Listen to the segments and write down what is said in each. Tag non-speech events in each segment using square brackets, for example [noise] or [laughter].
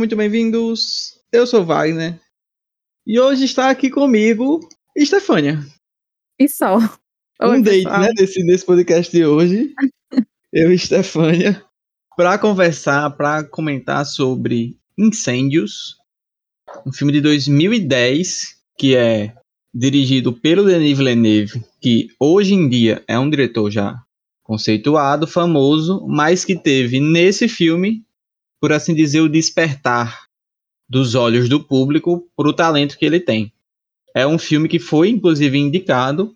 Muito bem-vindos. Eu sou Wagner. E hoje está aqui comigo Estefânia. E só. Um Oi, date, pessoal. né, desse, desse podcast de hoje. [laughs] Eu e Estefânia. Para conversar, para comentar sobre Incêndios. Um filme de 2010 que é dirigido pelo Denis Villeneuve, que hoje em dia é um diretor já conceituado, famoso, mas que teve nesse filme, por assim dizer, o despertar dos olhos do público para o talento que ele tem. É um filme que foi, inclusive, indicado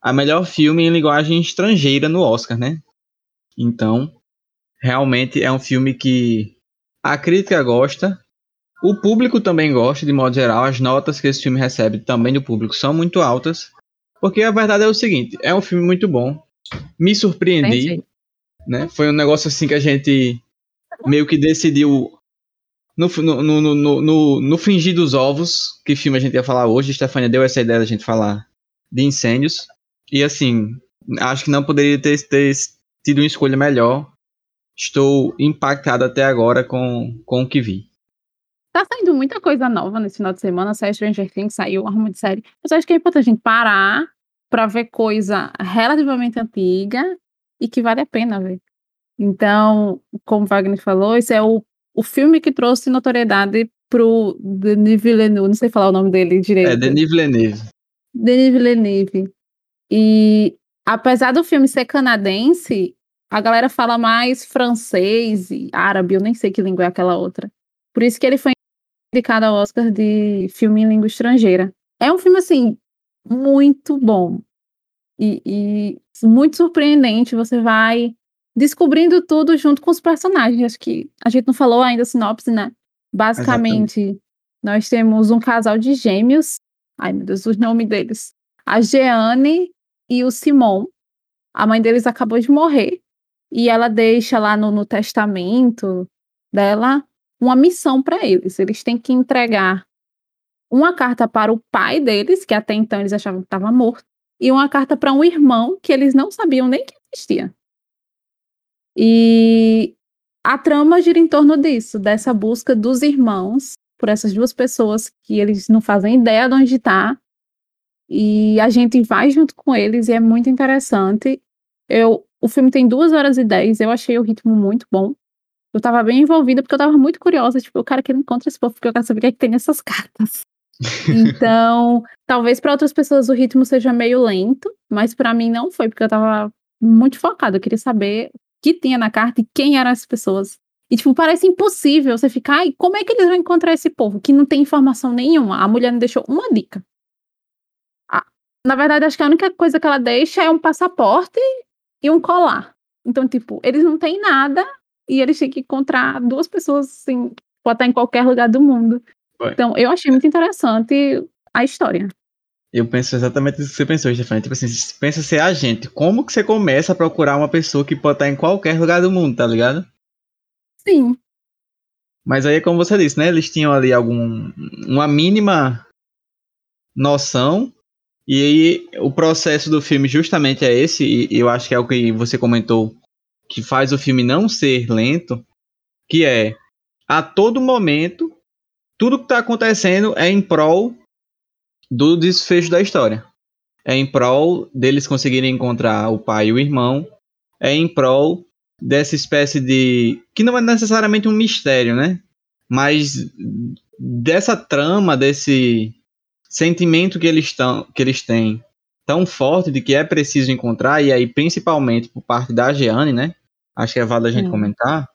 a melhor filme em linguagem estrangeira no Oscar, né? Então, realmente é um filme que a crítica gosta, o público também gosta, de modo geral. As notas que esse filme recebe também do público são muito altas, porque a verdade é o seguinte: é um filme muito bom. Me surpreendi, Entendi. né? Foi um negócio assim que a gente meio que decidiu no, no, no, no, no, no fingir dos ovos, que filme a gente ia falar hoje. Stefania deu essa ideia da gente falar de incêndios. E assim, acho que não poderia ter, ter tido uma escolha melhor. Estou impactado até agora com, com o que vi. Tá saindo muita coisa nova nesse final de semana. Saiu Stranger Things, saiu uma de série. Mas acho que é importante a gente parar pra ver coisa relativamente antiga e que vale a pena ver. Então, como Wagner falou, esse é o, o filme que trouxe notoriedade pro Denis Villeneuve. Não sei falar o nome dele direito. É Denis Villeneuve. Denis Villeneuve. E apesar do filme ser canadense, a galera fala mais francês e árabe, eu nem sei que língua é aquela outra. Por isso que ele foi indicado ao Oscar de filme em língua estrangeira. É um filme, assim, muito bom. E, e muito surpreendente. Você vai descobrindo tudo junto com os personagens. Acho que a gente não falou ainda a sinopse, né? Basicamente, nós temos um casal de gêmeos. Ai, meu Deus, o nome deles. A Jeanne e o Simon. A mãe deles acabou de morrer. E ela deixa lá no, no testamento dela uma missão para eles. Eles têm que entregar uma carta para o pai deles, que até então eles achavam que estava morto, e uma carta para um irmão que eles não sabiam nem que existia. E a trama gira em torno disso, dessa busca dos irmãos por essas duas pessoas que eles não fazem ideia de onde está. E a gente vai junto com eles e é muito interessante. Eu, o filme tem duas horas e dez, eu achei o ritmo muito bom. Eu tava bem envolvida porque eu tava muito curiosa, tipo, eu quero que ele encontre esse povo, porque eu quero saber o que, é que tem nessas [laughs] cartas. Então, talvez para outras pessoas o ritmo seja meio lento, mas para mim não foi, porque eu tava muito focada. Eu queria saber o que tinha na carta e quem eram as pessoas. E, tipo, parece impossível você ficar, ai, como é que eles vão encontrar esse povo que não tem informação nenhuma? A mulher não deixou uma dica. Ah, na verdade, acho que a única coisa que ela deixa é um passaporte e um colar. Então, tipo, eles não têm nada e eles têm que encontrar duas pessoas, assim, pode estar em qualquer lugar do mundo. Foi. Então, eu achei muito interessante a história. Eu penso exatamente isso que você pensou, Stefania. Tipo assim, pensa ser agente. Como que você começa a procurar uma pessoa que pode estar em qualquer lugar do mundo, tá ligado? Sim, Mas aí, como você disse, né? Eles tinham ali algum, uma mínima noção. E aí, o processo do filme justamente é esse. E eu acho que é o que você comentou que faz o filme não ser lento. Que é, a todo momento, tudo que tá acontecendo é em prol do desfecho da história. É em prol deles conseguirem encontrar o pai e o irmão. É em prol dessa espécie de. que não é necessariamente um mistério, né? Mas dessa trama, desse sentimento que eles, tão, que eles têm tão forte de que é preciso encontrar, e aí principalmente por parte da Jeanne, né? Acho que é válido a gente comentar.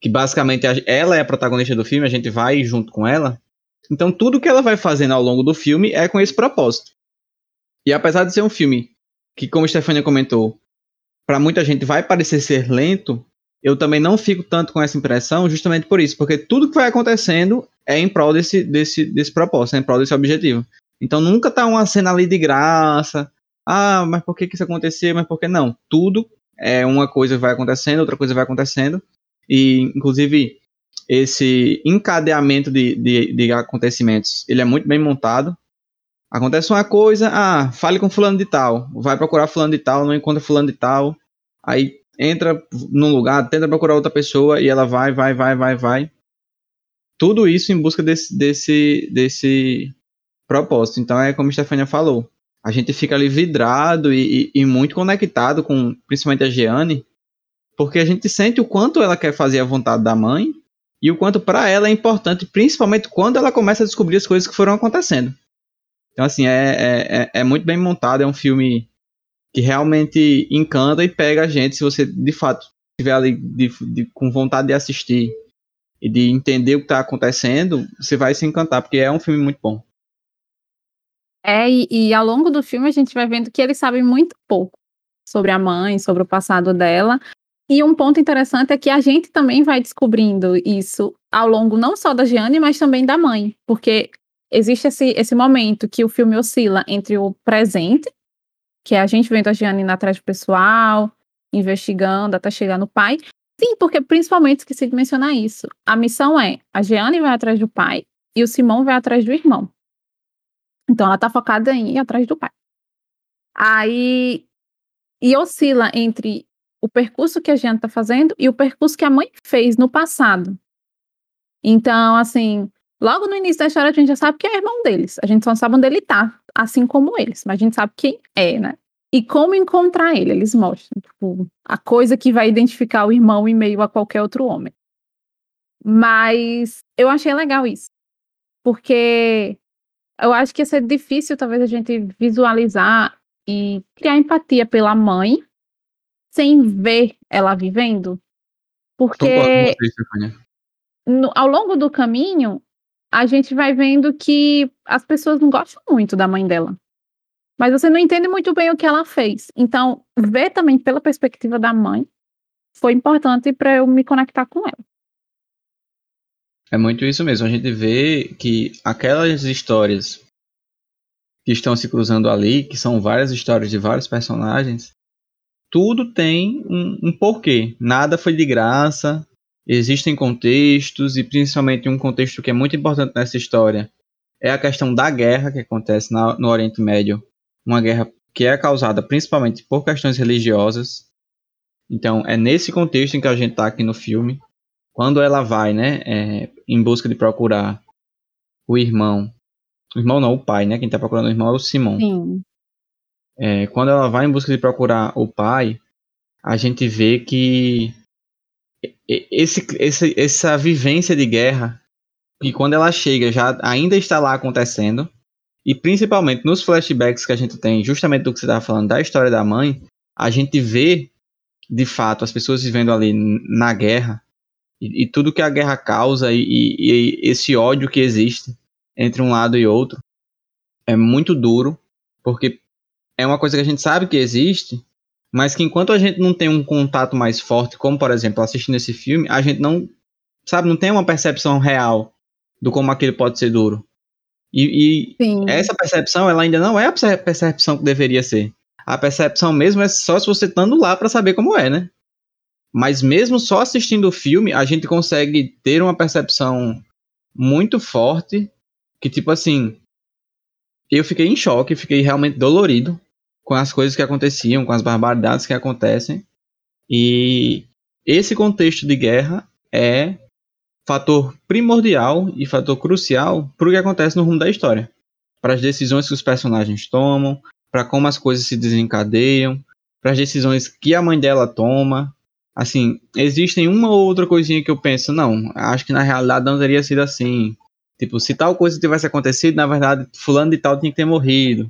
Que basicamente ela é a protagonista do filme, a gente vai junto com ela. Então tudo que ela vai fazendo ao longo do filme é com esse propósito. E apesar de ser um filme que, como a Stefania comentou, para muita gente vai parecer ser lento, eu também não fico tanto com essa impressão justamente por isso, porque tudo que vai acontecendo é em prol desse, desse, desse propósito, é em prol desse objetivo. Então nunca tá uma cena ali de graça. Ah, mas por que, que isso aconteceu? Mas por que não? Tudo é uma coisa vai acontecendo, outra coisa vai acontecendo. E, inclusive, esse encadeamento de, de, de acontecimentos, ele é muito bem montado. Acontece uma coisa, ah, fale com fulano de tal, vai procurar fulano de tal, não encontra fulano de tal, aí entra num lugar, tenta procurar outra pessoa e ela vai, vai, vai, vai, vai. Tudo isso em busca desse, desse, desse propósito. Então é como a Stefania falou. A gente fica ali vidrado e, e, e muito conectado com principalmente a Jeanne, porque a gente sente o quanto ela quer fazer a vontade da mãe e o quanto para ela é importante, principalmente quando ela começa a descobrir as coisas que foram acontecendo. Então, assim, é, é, é, é muito bem montado, é um filme que realmente encanta e pega a gente se você de fato estiver ali de, de, com vontade de assistir e de entender o que está acontecendo, você vai se encantar, porque é um filme muito bom. É, e, e, ao longo do filme a gente vai vendo que eles sabem muito pouco sobre a mãe, sobre o passado dela. E um ponto interessante é que a gente também vai descobrindo isso ao longo não só da Gianni, mas também da mãe. Porque existe esse, esse momento que o filme oscila entre o presente, que é a gente vendo a Gianni na atrás do pessoal, investigando até chegar no pai. Sim, porque principalmente esqueci de mencionar isso. A missão é a Gianni vai atrás do pai e o Simão vai atrás do irmão. Então ela tá focada em ir atrás do pai. Aí e oscila entre o percurso que a Gianni tá fazendo e o percurso que a mãe fez no passado. Então, assim, Logo no início da história, a gente já sabe que é irmão deles. A gente só sabe onde ele tá, assim como eles. Mas a gente sabe quem é, né? E como encontrar ele. Eles mostram, tipo, a coisa que vai identificar o irmão em meio a qualquer outro homem. Mas eu achei legal isso. Porque eu acho que ia ser difícil, talvez, a gente visualizar e criar empatia pela mãe sem ver ela vivendo. Porque no, ao longo do caminho, a gente vai vendo que as pessoas não gostam muito da mãe dela. Mas você não entende muito bem o que ela fez. Então, ver também pela perspectiva da mãe foi importante para eu me conectar com ela. É muito isso mesmo. A gente vê que aquelas histórias que estão se cruzando ali, que são várias histórias de vários personagens, tudo tem um, um porquê. Nada foi de graça, existem contextos, e principalmente um contexto que é muito importante nessa história é a questão da guerra que acontece na, no Oriente Médio. Uma guerra que é causada principalmente por questões religiosas. Então, é nesse contexto em que a gente está aqui no filme. Quando ela vai, né, é, em busca de procurar o irmão. O irmão não, o pai, né? Quem está procurando o irmão é o Simão. Sim. É, quando ela vai em busca de procurar o pai, a gente vê que esse, esse, essa vivência de guerra, que quando ela chega já ainda está lá acontecendo, e principalmente nos flashbacks que a gente tem, justamente do que você estava falando da história da mãe, a gente vê de fato as pessoas vivendo ali na guerra e, e tudo que a guerra causa e, e, e esse ódio que existe entre um lado e outro é muito duro, porque é uma coisa que a gente sabe que existe, mas que enquanto a gente não tem um contato mais forte, como por exemplo assistindo esse filme, a gente não, sabe, não tem uma percepção real do como aquele pode ser duro. E, e essa percepção, ela ainda não é a percepção que deveria ser. A percepção mesmo é só se você estando lá para saber como é, né? Mas mesmo só assistindo o filme, a gente consegue ter uma percepção muito forte que, tipo assim, eu fiquei em choque, fiquei realmente dolorido com as coisas que aconteciam, com as barbaridades que acontecem. E esse contexto de guerra é fator primordial e fator crucial para o que acontece no rumo da história. Para as decisões que os personagens tomam, para como as coisas se desencadeiam, para as decisões que a mãe dela toma. Assim, existem uma ou outra coisinha que eu penso, não, acho que na realidade não teria sido assim. Tipo, se tal coisa tivesse acontecido, na verdade, fulano de tal tinha que ter morrido.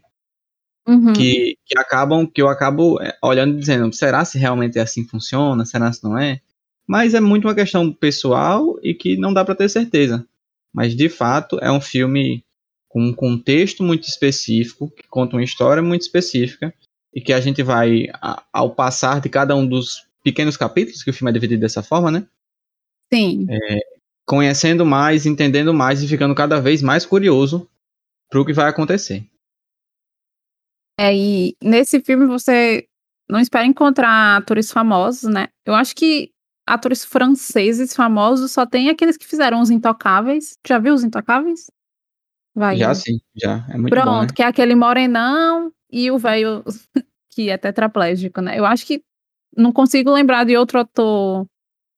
Uhum. Que, que acabam, que eu acabo é, olhando e dizendo, será se realmente é assim funciona? Será se não é? Mas é muito uma questão pessoal e que não dá para ter certeza. Mas de fato é um filme com um contexto muito específico, que conta uma história muito específica e que a gente vai ao passar de cada um dos pequenos capítulos, que o filme é dividido dessa forma, né? Sim. É, conhecendo mais, entendendo mais e ficando cada vez mais curioso para o que vai acontecer. É, e nesse filme você não espera encontrar atores famosos, né? Eu acho que atores franceses famosos só tem aqueles que fizeram Os Intocáveis. Já viu Os Intocáveis? Vai. Já sim, já. É muito Pronto, bom, né? que é aquele morenão e o velho [laughs] que é tetraplégico, né? Eu acho que não consigo lembrar de outro ator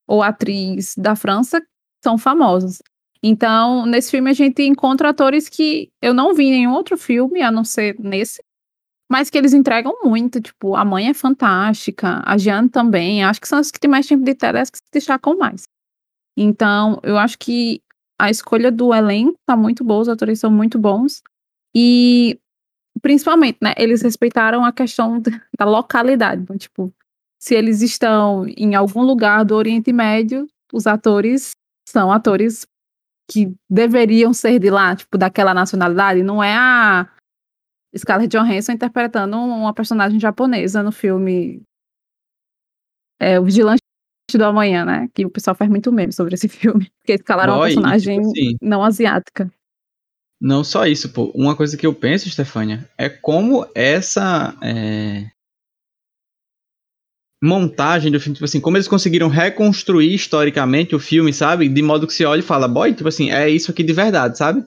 ou atriz da França que são famosos. Então, nesse filme a gente encontra atores que eu não vi em nenhum outro filme, a não ser nesse, mas que eles entregam muito. Tipo, a mãe é fantástica, a Jeanne também. Acho que são as que têm mais tempo de tela que se destacam mais. Então, eu acho que a escolha do elenco tá muito boa, os atores são muito bons. E, principalmente, né, eles respeitaram a questão da localidade. Então, tipo, se eles estão em algum lugar do Oriente Médio, os atores são atores que deveriam ser de lá, tipo, daquela nacionalidade, não é a Scarlett Johansson interpretando uma personagem japonesa no filme é, O Vigilante do Amanhã, né? Que o pessoal faz muito meme sobre esse [laughs] filme, porque escalaram uma personagem tipo assim, não asiática. Não só isso, pô. Uma coisa que eu penso, Stefania, é como essa é, montagem do filme, tipo assim, como eles conseguiram reconstruir historicamente o filme, sabe? De modo que se olha e fala, boy, tipo assim, é isso aqui de verdade, sabe?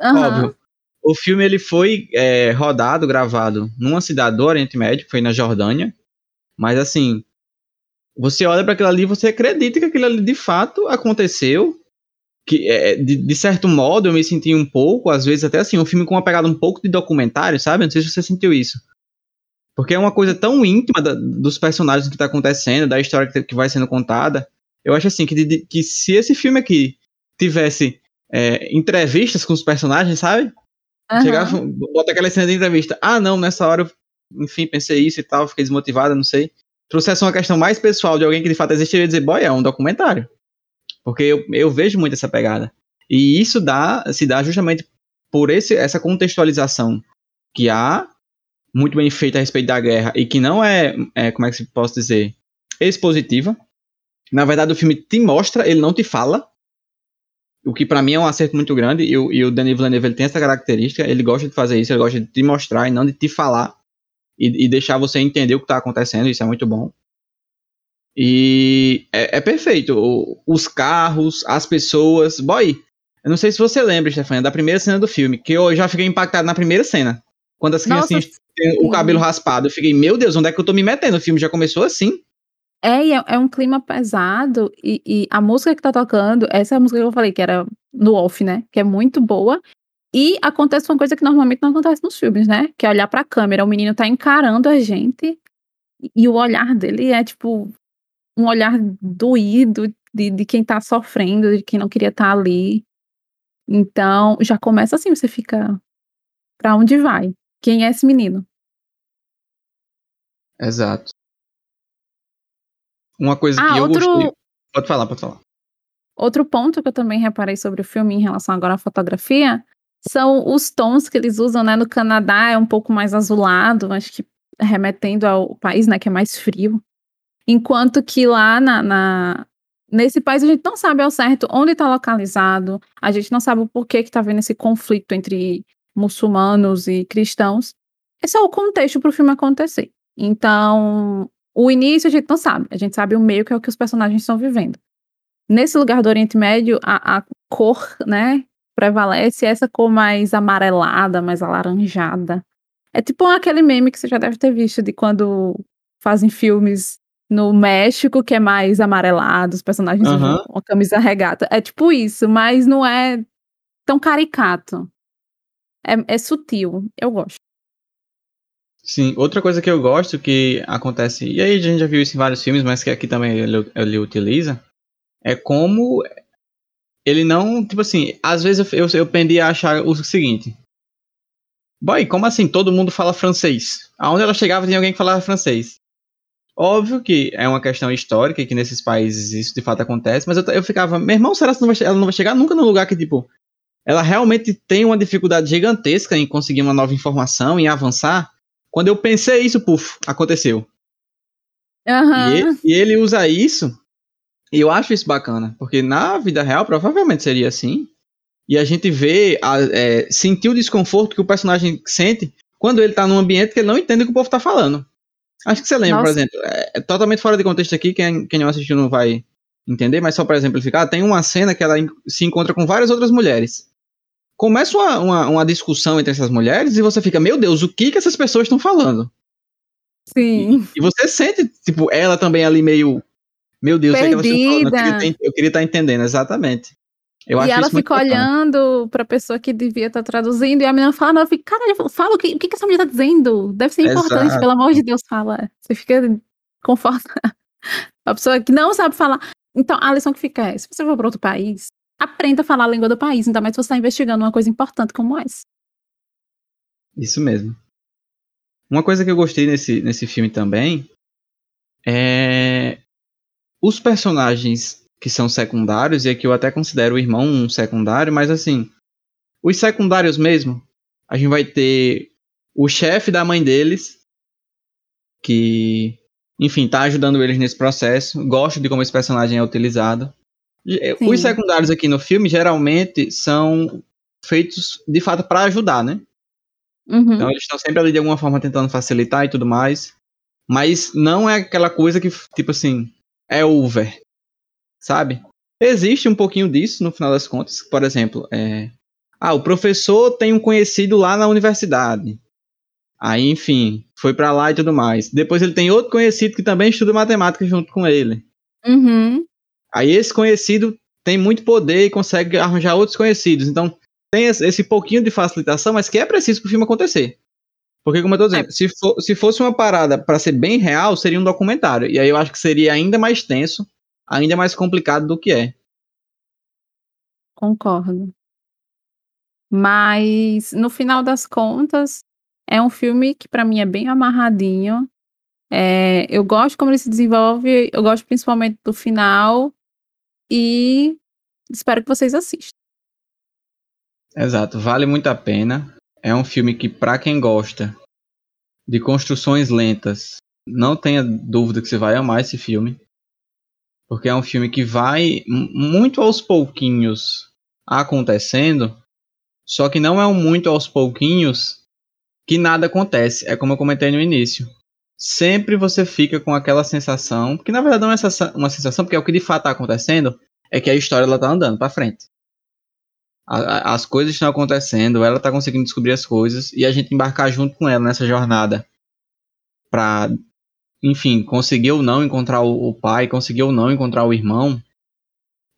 Uhum. Óbvio. O filme ele foi é, rodado, gravado numa cidade do Oriente Médio, foi na Jordânia, mas assim, você olha para aquilo ali você acredita que aquilo ali de fato aconteceu, que é, de, de, certo modo eu me senti um pouco, às vezes até assim, um filme com uma pegada um pouco de documentário, sabe? Não sei se você sentiu isso. Porque é uma coisa tão íntima da, dos personagens que está acontecendo, da história que, que, vai sendo contada. Eu acho assim que, de, que se esse filme aqui tivesse é, entrevistas com os personagens, sabe? Uhum. Chegava, bota aquela cena de entrevista. Ah, não, nessa hora eu, enfim, pensei isso e tal, fiquei desmotivada, não sei. Trouxesse uma questão mais pessoal de alguém que de fato existiria dizer, boy, é um documentário. Porque eu, eu vejo muito essa pegada. E isso dá, se dá justamente por esse, essa contextualização que há muito bem feita a respeito da guerra e que não é, é como é que se posso dizer, expositiva. Na verdade, o filme te mostra, ele não te fala. O que para mim é um acerto muito grande. E, e o Denis Villeneuve ele tem essa característica. Ele gosta de fazer isso, ele gosta de te mostrar e não de te falar. E, e deixar você entender o que tá acontecendo. Isso é muito bom. E é, é perfeito. O, os carros, as pessoas. Boy, eu não sei se você lembra, Stefania, da primeira cena do filme, que eu já fiquei impactado na primeira cena. Quando as criancinhas têm o cabelo raspado, eu fiquei, meu Deus, onde é que eu tô me metendo? O filme já começou assim. É, é, é um clima pesado e, e, a música que tá tocando, essa é a música que eu falei que era no off, né? Que é muito boa. E acontece uma coisa que normalmente não acontece nos filmes, né? Que é olhar pra câmera, o menino tá encarando a gente e o olhar dele é tipo um olhar doído de, de quem tá sofrendo, de quem não queria estar tá ali. Então, já começa assim, você fica pra onde vai? Quem é esse menino? Exato. Uma coisa ah, que eu outro... gostei. Pode falar, pode falar. Outro ponto que eu também reparei sobre o filme em relação agora à fotografia são os tons que eles usam, né? No Canadá é um pouco mais azulado, acho que remetendo ao país, né, que é mais frio. Enquanto que lá na, na nesse país a gente não sabe ao certo onde está localizado, a gente não sabe o porquê que está havendo esse conflito entre muçulmanos e cristãos. Esse é o contexto para o filme acontecer. Então, o início a gente não sabe, a gente sabe o meio que é o que os personagens estão vivendo. Nesse lugar do Oriente Médio, a, a cor, né, prevalece essa cor mais amarelada, mais alaranjada. É tipo aquele meme que você já deve ter visto de quando fazem filmes no México, que é mais amarelado, os personagens uhum. usam uma camisa regata. É tipo isso, mas não é tão caricato. É, é sutil, eu gosto. Sim, outra coisa que eu gosto que acontece, e aí a gente já viu isso em vários filmes, mas que aqui também ele, ele utiliza, é como ele não, tipo assim, às vezes eu, eu, eu pendi a achar o seguinte, boy, como assim todo mundo fala francês? Aonde ela chegava tinha alguém que falava francês. Óbvio que é uma questão histórica que nesses países isso de fato acontece, mas eu, eu ficava, meu irmão, será que não vai, ela não vai chegar nunca num lugar que, tipo, ela realmente tem uma dificuldade gigantesca em conseguir uma nova informação, em avançar. Quando eu pensei isso, puf, aconteceu. Uhum. E, ele, e ele usa isso, e eu acho isso bacana, porque na vida real provavelmente seria assim. E a gente vê, a, é, sentir o desconforto que o personagem sente quando ele tá num ambiente que ele não entende o que o povo tá falando. Acho que você lembra, Nossa. por exemplo, é, é, totalmente fora de contexto aqui, quem, quem não assistiu não vai entender, mas só para exemplificar, tem uma cena que ela se encontra com várias outras mulheres começa uma, uma, uma, discussão entre essas mulheres e você fica, meu Deus, o que, que essas pessoas estão falando? Sim. E, e, você sente, tipo, ela também ali meio. Meu Deus, Perdida. o que, é que ela está falando? Eu queria estar tá entendendo, exatamente. Eu e ela fica olhando para a pessoa que devia estar tá traduzindo, e a menina fala, não, fica, caralho, fala o que, o que essa mulher está dizendo. Deve ser importante, Exato. pelo amor de Deus, fala. Você fica confortável. [laughs] A pessoa que não sabe falar. Então, a lição que fica é: se você for para outro país, aprenda a falar a língua do país, ainda mais se você está investigando uma coisa importante como essa. Isso mesmo. Uma coisa que eu gostei nesse, nesse filme também é os personagens que são secundários, e aqui eu até considero o irmão um secundário, mas assim, os secundários mesmo, a gente vai ter o chefe da mãe deles, que, enfim, tá ajudando eles nesse processo. Gosto de como esse personagem é utilizado. Sim. Os secundários aqui no filme geralmente são feitos de fato para ajudar, né? Uhum. Então eles estão sempre ali de alguma forma tentando facilitar e tudo mais. Mas não é aquela coisa que, tipo assim, é over. Sabe? Existe um pouquinho disso no final das contas. Por exemplo, é... ah, o professor tem um conhecido lá na universidade. Aí, enfim, foi para lá e tudo mais. Depois ele tem outro conhecido que também estuda matemática junto com ele. Uhum. Aí esse conhecido tem muito poder e consegue arranjar outros conhecidos. Então, tem esse pouquinho de facilitação, mas que é preciso para o filme acontecer. Porque, como eu tô dizendo, é. se, for, se fosse uma parada para ser bem real, seria um documentário. E aí eu acho que seria ainda mais tenso, ainda mais complicado do que é. Concordo. Mas, no final das contas, é um filme que para mim é bem amarradinho. É, eu gosto como ele se desenvolve, eu gosto principalmente do final. E espero que vocês assistam. Exato, vale muito a pena. É um filme que, para quem gosta de construções lentas, não tenha dúvida que você vai amar esse filme. Porque é um filme que vai muito aos pouquinhos acontecendo, só que não é um muito aos pouquinhos que nada acontece. É como eu comentei no início. Sempre você fica com aquela sensação, que na verdade não é uma sensação, porque é o que de fato está acontecendo, é que a história ela tá andando para frente a, as coisas estão acontecendo, ela está conseguindo descobrir as coisas e a gente embarcar junto com ela nessa jornada para, enfim, conseguir ou não encontrar o, o, pai, conseguir ou não encontrar o irmão,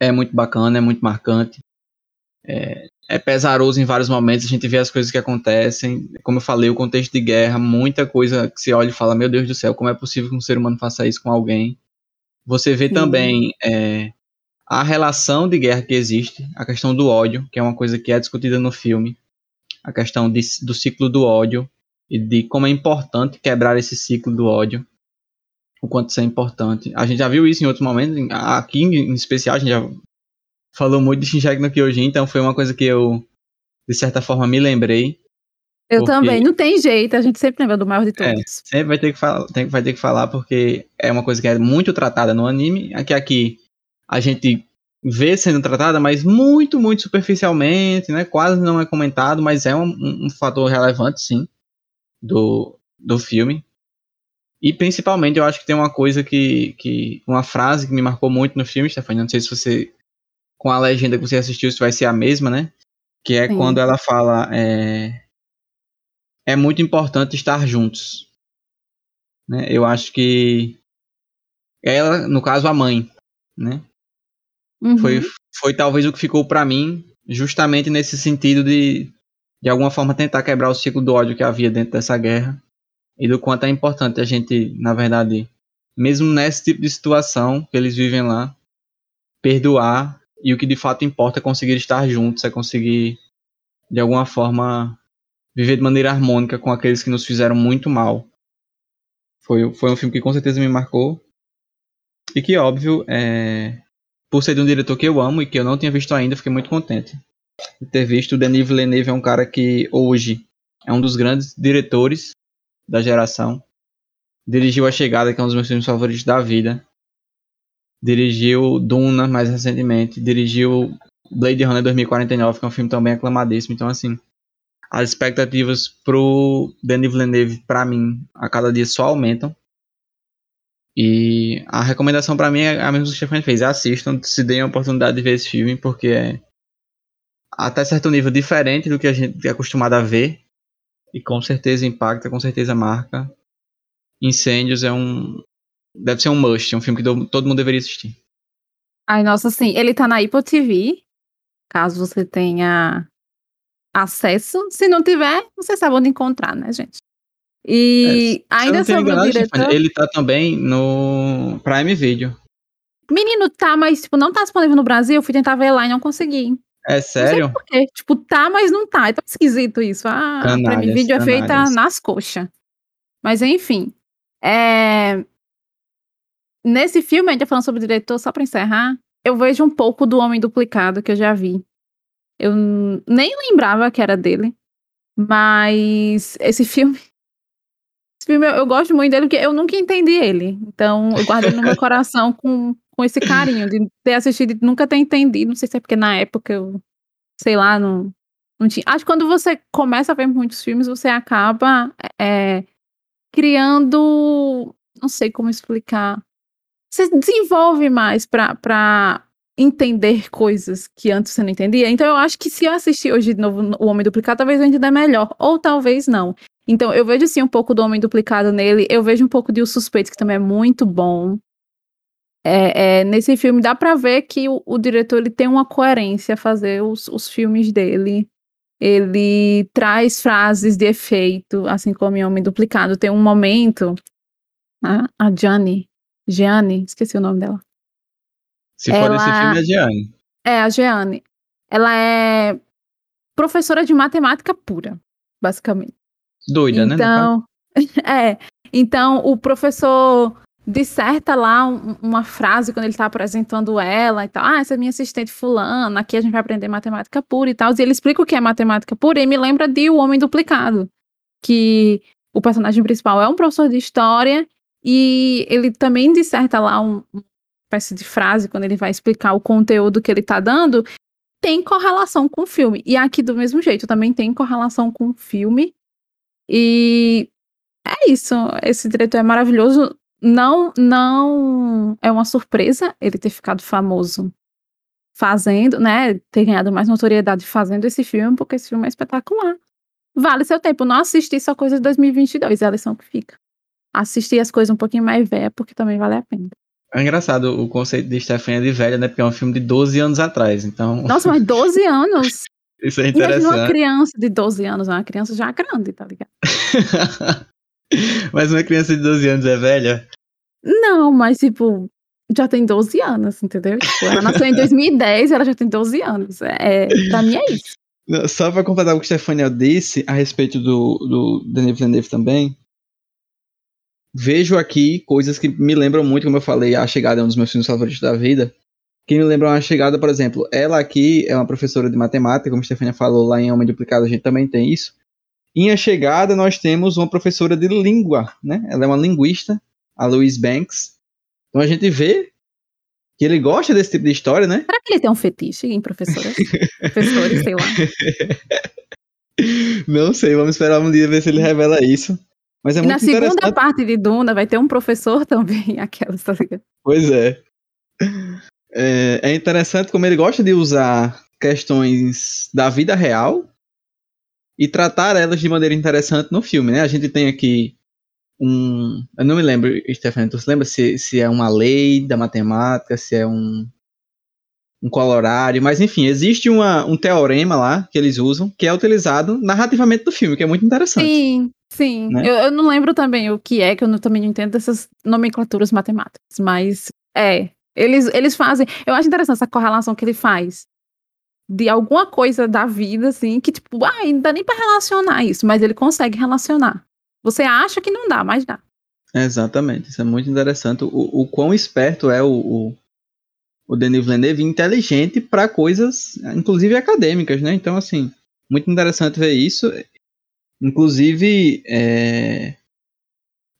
é muito bacana, é muito marcante. É, é pesaroso em vários momentos, a gente vê as coisas que acontecem. Como eu falei, o contexto de guerra, muita coisa que você olha e fala: Meu Deus do céu, como é possível que um ser humano faça isso com alguém? Você vê também é, a relação de guerra que existe, a questão do ódio, que é uma coisa que é discutida no filme, a questão de, do ciclo do ódio e de como é importante quebrar esse ciclo do ódio, o quanto isso é importante. A gente já viu isso em outros momentos, aqui em especial a gente já falou muito de Shinjek no Kyojin, então foi uma coisa que eu, de certa forma, me lembrei. Eu porque... também, não tem jeito, a gente sempre lembra do maior de é, todos. É, sempre vai ter, que falar, tem, vai ter que falar, porque é uma coisa que é muito tratada no anime, aqui aqui a gente vê sendo tratada, mas muito, muito superficialmente, né? Quase não é comentado, mas é um, um, fator relevante, sim, do, do filme. E principalmente eu acho que tem uma coisa que, que. Uma frase que me marcou muito no filme, Stefania. Não sei se você. Com a legenda que você assistiu, se vai ser a mesma, né? Que é sim. quando ela fala. É, é muito importante estar juntos. Né? Eu acho que. Ela, no caso, a mãe, né? Uhum. Foi, foi talvez o que ficou para mim, justamente nesse sentido de, de alguma forma, tentar quebrar o ciclo do ódio que havia dentro dessa guerra e do quanto é importante a gente, na verdade, mesmo nesse tipo de situação que eles vivem lá, perdoar e o que de fato importa é conseguir estar juntos, é conseguir, de alguma forma, viver de maneira harmônica com aqueles que nos fizeram muito mal. Foi, foi um filme que com certeza me marcou. E que, óbvio, é, por ser de um diretor que eu amo e que eu não tinha visto ainda, fiquei muito contente de ter visto. O Denis Villeneuve é um cara que hoje é um dos grandes diretores da geração. Dirigiu A Chegada, que é um dos meus filmes favoritos da vida. Dirigiu Duna, mais recentemente. Dirigiu Blade Runner 2049, que é um filme também aclamadíssimo. Então, assim, as expectativas pro Denis Villeneuve, para mim, a cada dia só aumentam. E a recomendação para mim é a mesma que o Stefan fez. Assistam, se deem a oportunidade de ver esse filme, porque é até certo nível diferente do que a gente é acostumado a ver. E com certeza impacta, com certeza marca. Incêndios é um. Deve ser um must, é um filme que todo mundo deveria assistir. Ai, nossa, sim. Ele tá na Apple TV, caso você tenha acesso. Se não tiver, você sabe onde encontrar, né, gente? E é, ainda sobre o diretor... Ele tá também no Prime Video. Menino, tá, mas tipo, não tá disponível no Brasil. Eu fui tentar ver lá e não consegui. É sério? Tipo, tá, mas não tá. É tão esquisito isso. Ah, canalhas, Prime Video canalhas. é feita nas coxas. Mas enfim. É... Nesse filme, a gente tá falando sobre o diretor, só pra encerrar, eu vejo um pouco do Homem Duplicado que eu já vi. Eu nem lembrava que era dele. Mas esse filme. [laughs] Esse filme eu, eu gosto muito dele porque eu nunca entendi ele. Então eu guardo ele no meu [laughs] coração com, com esse carinho de ter assistido e nunca ter entendido. Não sei se é porque na época eu, sei lá, não, não tinha. Acho que quando você começa a ver muitos filmes, você acaba é, criando. Não sei como explicar. Você desenvolve mais para entender coisas que antes você não entendia. Então eu acho que se eu assistir hoje de novo O Homem Duplicado, talvez eu entenda melhor, ou talvez não. Então eu vejo assim um pouco do Homem Duplicado nele, eu vejo um pouco de O Suspeito, que também é muito bom. É, é, nesse filme dá para ver que o, o, diretor ele tem uma coerência a fazer os, os filmes dele. Ele traz frases de efeito, assim como em Homem Duplicado. Tem um momento, a, a Gianni, Gianni, esqueci o nome dela. Se ela... for esse filme, é a Jeane. É, a Jeane. Ela é professora de matemática pura, basicamente. Doida, né, então, né? [laughs] é. Então, o professor disserta lá um, uma frase quando ele está apresentando ela e tal. Ah, essa é minha assistente fulana, aqui a gente vai aprender matemática pura e tal. E ele explica o que é matemática pura e me lembra de O Homem Duplicado, que o personagem principal é um professor de história e ele também disserta lá um, espécie de frase quando ele vai explicar o conteúdo que ele tá dando, tem correlação com o filme. E aqui do mesmo jeito, também tem correlação com o filme. E é isso. Esse diretor é maravilhoso. Não, não é uma surpresa ele ter ficado famoso fazendo, né? Ter ganhado mais notoriedade fazendo esse filme, porque esse filme é espetacular. Vale seu tempo. Não assistir só coisas de 2022, é a lição que fica. Assistir as coisas um pouquinho mais velhas, porque também vale a pena. É engraçado o conceito de Stephanie de velha, né? Porque é um filme de 12 anos atrás, então... Nossa, mas 12 anos? [laughs] Isso é interessante. Imagina uma criança de 12 anos, uma criança já grande, tá ligado? [laughs] mas uma criança de 12 anos é velha? Não, mas tipo, já tem 12 anos, entendeu? Tipo, ela nasceu em [laughs] 2010 e ela já tem 12 anos. É, pra mim é isso. Só pra completar o que o Stefania disse a respeito do, do Denis Villeneuve também, vejo aqui coisas que me lembram muito, como eu falei, A Chegada é um dos meus filmes favoritos da vida. Que me lembram A Chegada, por exemplo, ela aqui é uma professora de matemática, como a Stefania falou lá em Homem Duplicado, a gente também tem isso. Em A Chegada, nós temos uma professora de língua, né? Ela é uma linguista, a Louise Banks. Então a gente vê que ele gosta desse tipo de história, né? Será que ele tem um fetiche em professoras? [laughs] Professores, sei lá. Não sei, vamos esperar um dia ver se ele revela isso. Mas é e na segunda parte de Duna vai ter um professor [laughs] também, aquelas, tá ligado? Pois é. é. É interessante como ele gosta de usar questões da vida real e tratar elas de maneira interessante no filme, né? A gente tem aqui um. Eu não me lembro, Stefano, tu se lembra se, se é uma lei da matemática, se é um, um colorário, mas enfim, existe uma, um teorema lá que eles usam que é utilizado narrativamente do filme, que é muito interessante. Sim, Sim, né? eu, eu, não lembro também o que é, que eu não, também não entendo dessas nomenclaturas matemáticas, mas é, eles, eles fazem, eu acho interessante essa correlação que ele faz de alguma coisa da vida, assim, que tipo, ah, não dá nem pra relacionar isso, mas ele consegue relacionar. Você acha que não dá, mas dá. Exatamente, isso é muito interessante. O, o quão esperto é o, o, o Denis Villeneuve, inteligente para coisas, inclusive acadêmicas, né? Então, assim, muito interessante ver isso. Inclusive, é,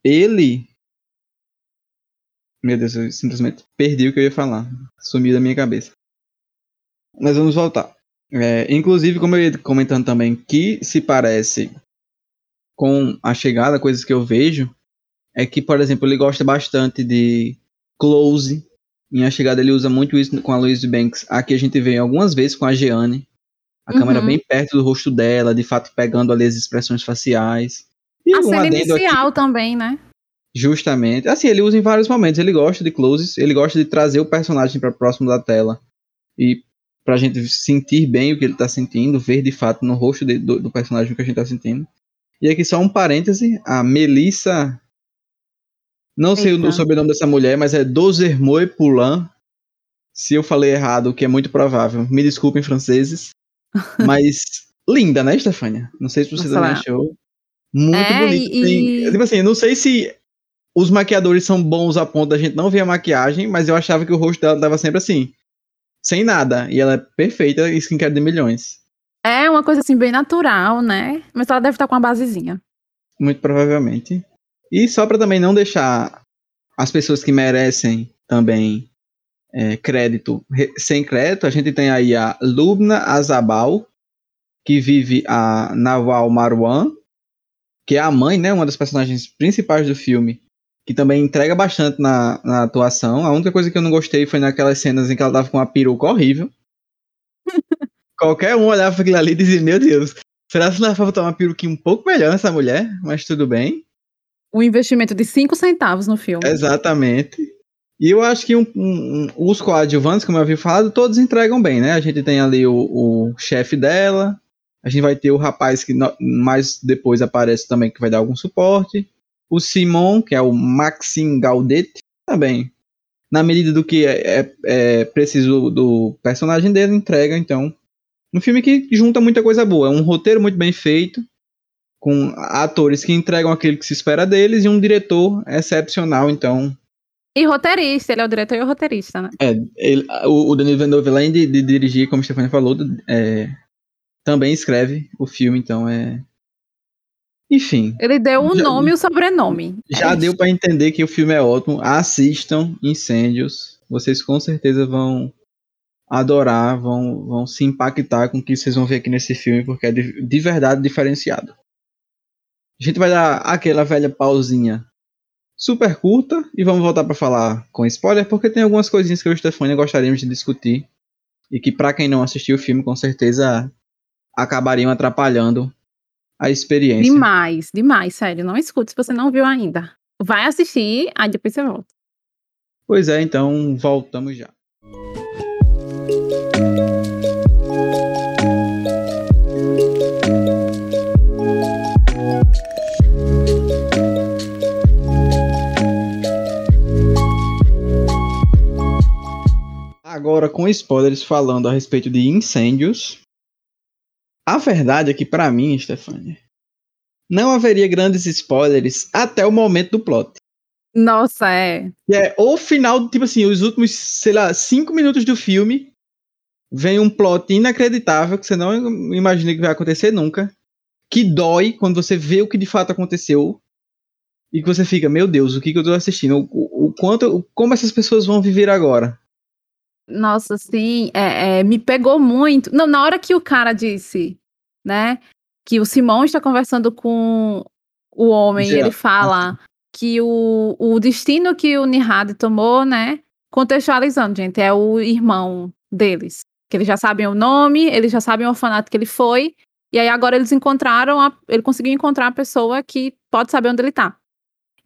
ele. Meu Deus, eu simplesmente perdi o que eu ia falar. Sumiu da minha cabeça. Mas vamos voltar. É, inclusive, como eu ia comentando também, que se parece com a chegada, coisas que eu vejo, é que, por exemplo, ele gosta bastante de close. Em a chegada ele usa muito isso com a Louise Banks. Aqui a gente vê algumas vezes com a Jeanne a uhum. câmera bem perto do rosto dela, de fato pegando ali as expressões faciais. E a cena inicial aqui... também, né? Justamente. Assim, ele usa em vários momentos. Ele gosta de closes, ele gosta de trazer o personagem para próximo da tela. E pra gente sentir bem o que ele tá sentindo, ver de fato no rosto de, do, do, personagem o que a gente tá sentindo. E aqui só um parêntese, a Melissa. Não sei o, o sobrenome dessa mulher, mas é Dozermoy Poulain. Se eu falei errado, o que é muito provável, me desculpem, franceses. [laughs] mas linda, né, Stefania? Não sei se você Nossa, também achou. Muito é, bonito. E... Tipo assim, não sei se os maquiadores são bons a ponto da gente não ver a maquiagem, mas eu achava que o rosto dela tava sempre assim sem nada. E ela é perfeita e skincare de milhões. É uma coisa assim bem natural, né? Mas ela deve estar com uma basezinha. Muito provavelmente. E só para também não deixar as pessoas que merecem também é, crédito sem crédito, a gente tem aí a Lubna Azabal, que vive a Nawal Marwan, que é a mãe, né, uma das personagens principais do filme, que também entrega bastante na, na atuação. A única coisa que eu não gostei foi naquelas cenas em que ela tava com uma peruca horrível. [laughs] Qualquer um olhava para aquilo ali e dizia, meu Deus, será que não vai botar uma peruquinha um pouco melhor nessa mulher? Mas tudo bem. Um investimento de 5 centavos no filme. Exatamente. E eu acho que um, um, os coadjuvantes, como eu havia falado, todos entregam bem, né? A gente tem ali o, o chefe dela, a gente vai ter o rapaz que no, mais depois aparece também, que vai dar algum suporte. O Simon, que é o Maxime Gaudet, também. Na medida do que é, é, é preciso do personagem dele, entrega, então. Um filme que junta muita coisa boa. É um roteiro muito bem feito, com atores que entregam aquilo que se espera deles, e um diretor excepcional, então. E roteirista, ele é o diretor e o roteirista, né? É, ele, o, o Denis Villeneuve, além de, de dirigir, como a Stefania falou, é, também escreve o filme, então é enfim. Ele deu o um nome e o sobrenome. Já é deu para entender que o filme é ótimo. Assistam Incêndios. Vocês com certeza vão adorar, vão, vão se impactar com o que vocês vão ver aqui nesse filme, porque é de, de verdade diferenciado. A gente vai dar aquela velha pausinha super curta e vamos voltar para falar com spoiler, porque tem algumas coisinhas que eu e o Stefania gostaríamos de discutir e que para quem não assistiu o filme com certeza acabariam atrapalhando a experiência. Demais, demais, sério. Não escute se você não viu ainda. Vai assistir, aí depois você volta. Pois é, então voltamos já. Agora com spoilers falando a respeito de incêndios, a verdade é que, para mim, Stefania, não haveria grandes spoilers até o momento do plot. Nossa, é. É o final, tipo assim, os últimos, sei lá, cinco minutos do filme, vem um plot inacreditável que você não imagina que vai acontecer nunca. Que dói quando você vê o que de fato aconteceu. E que você fica, meu Deus, o que, que eu tô assistindo? O, o quanto, como essas pessoas vão viver agora? Nossa, sim, é, é, me pegou muito. Não, na hora que o cara disse, né, que o Simão está conversando com o homem, ele fala que o, o destino que o Nihad tomou, né, contextualizando, gente, é o irmão deles. Que eles já sabem o nome, eles já sabem o orfanato que ele foi, e aí agora eles encontraram, a, ele conseguiu encontrar a pessoa que pode saber onde ele tá.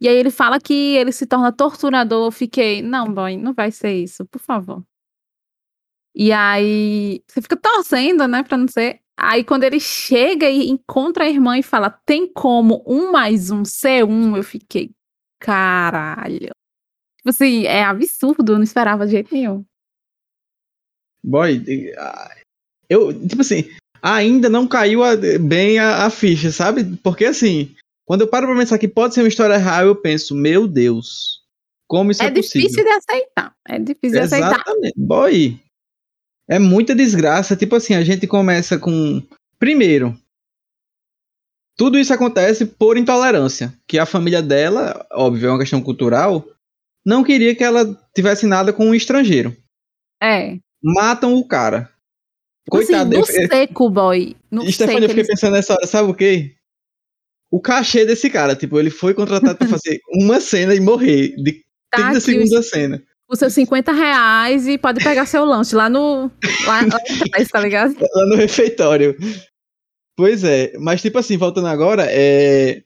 E aí ele fala que ele se torna torturador. Eu fiquei, não, boy, não vai ser isso, por favor. E aí você fica torcendo, né, pra não ser. Aí quando ele chega e encontra a irmã e fala, tem como um mais um ser um, eu fiquei, caralho. Tipo assim, é absurdo, eu não esperava de jeito nenhum. Boy, eu, tipo assim, ainda não caiu a, bem a, a, ficha, sabe? Porque assim, quando eu paro pra pensar que pode ser uma história real, eu penso, meu Deus, como isso é, é possível? É difícil de aceitar. É difícil de aceitar. Exatamente. Boy, é muita desgraça. Tipo assim, a gente começa com. Primeiro, tudo isso acontece por intolerância. Que a família dela, óbvio, é uma questão cultural, não queria que ela tivesse nada com um estrangeiro. É. Matam o cara. Tipo assim, Coitado. Assim, no eu, seco, boy. No Stefania, eu fiquei pensando nessa hora, sabe o quê? O cachê desse cara, tipo, ele foi contratado pra fazer [laughs] uma cena e morrer. De 30 tá segundos a cena os seus 50 reais e pode pegar seu lanche lá no. Lá, lá atrás, tá ligado? [laughs] Lá no refeitório. Pois é, mas tipo assim, voltando agora, é.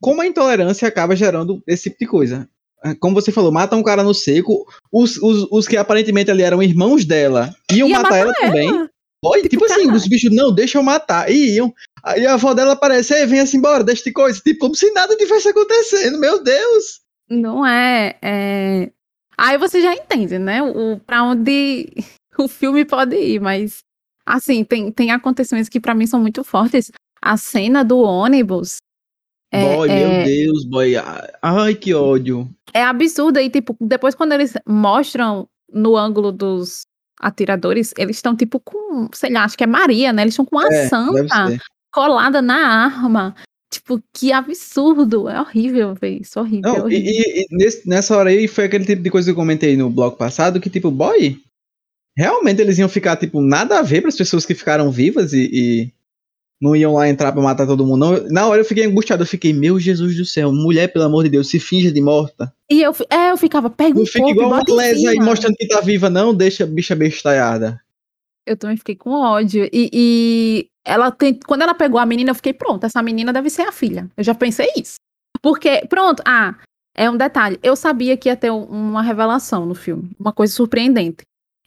como a intolerância acaba gerando esse tipo de coisa. Como você falou, matam um cara no seco, os, os, os que aparentemente ali eram irmãos dela iam Ia matar, matar ela, ela. também. Tipo, Tipo, assim, os bichos, não, deixa eu matar. E iam. Aí a avó dela aparece, ei, vem assim embora, deixa de coisa. Tipo, como se nada tivesse acontecendo, meu Deus. Não é, é. Aí você já entende, né? O, pra onde [laughs] o filme pode ir, mas assim, tem, tem acontecimentos que pra mim são muito fortes. A cena do ônibus é, boy, é, meu Deus, boy. Ai, que ódio. é absurda. E, tipo, depois quando eles mostram no ângulo dos atiradores, eles estão, tipo, com, sei lá, acho que é Maria, né? Eles estão com a É, santa colada na arma. Tipo, que absurdo. É horrível ver isso. Horrível. é Não, e, horrível. e- e nesse- nessa hora aí foi aquele tipo de coisa que eu comentei no bloco passado, que tipo, boy, realmente eles iam ficar, tipo, nada a ver para as pessoas que ficaram vivas e, e não iam lá entrar pra matar todo mundo. Não. Na hora eu fiquei angustiado, eu fiquei, meu Jesus do céu, mulher, pelo amor de Deus, se finja de morta. E eu, é, eu ficava, pega um Não fica igual uma lesa aí mostrando que tá viva, não, deixa a bicha bestalhada. Eu também fiquei com ódio. E, e ela tem, quando ela pegou a menina, eu fiquei, pronto, essa menina deve ser a filha. Eu já pensei isso. Porque, pronto, ah, é um detalhe. Eu sabia que ia ter um- uma revelação no filme, uma coisa surpreendente.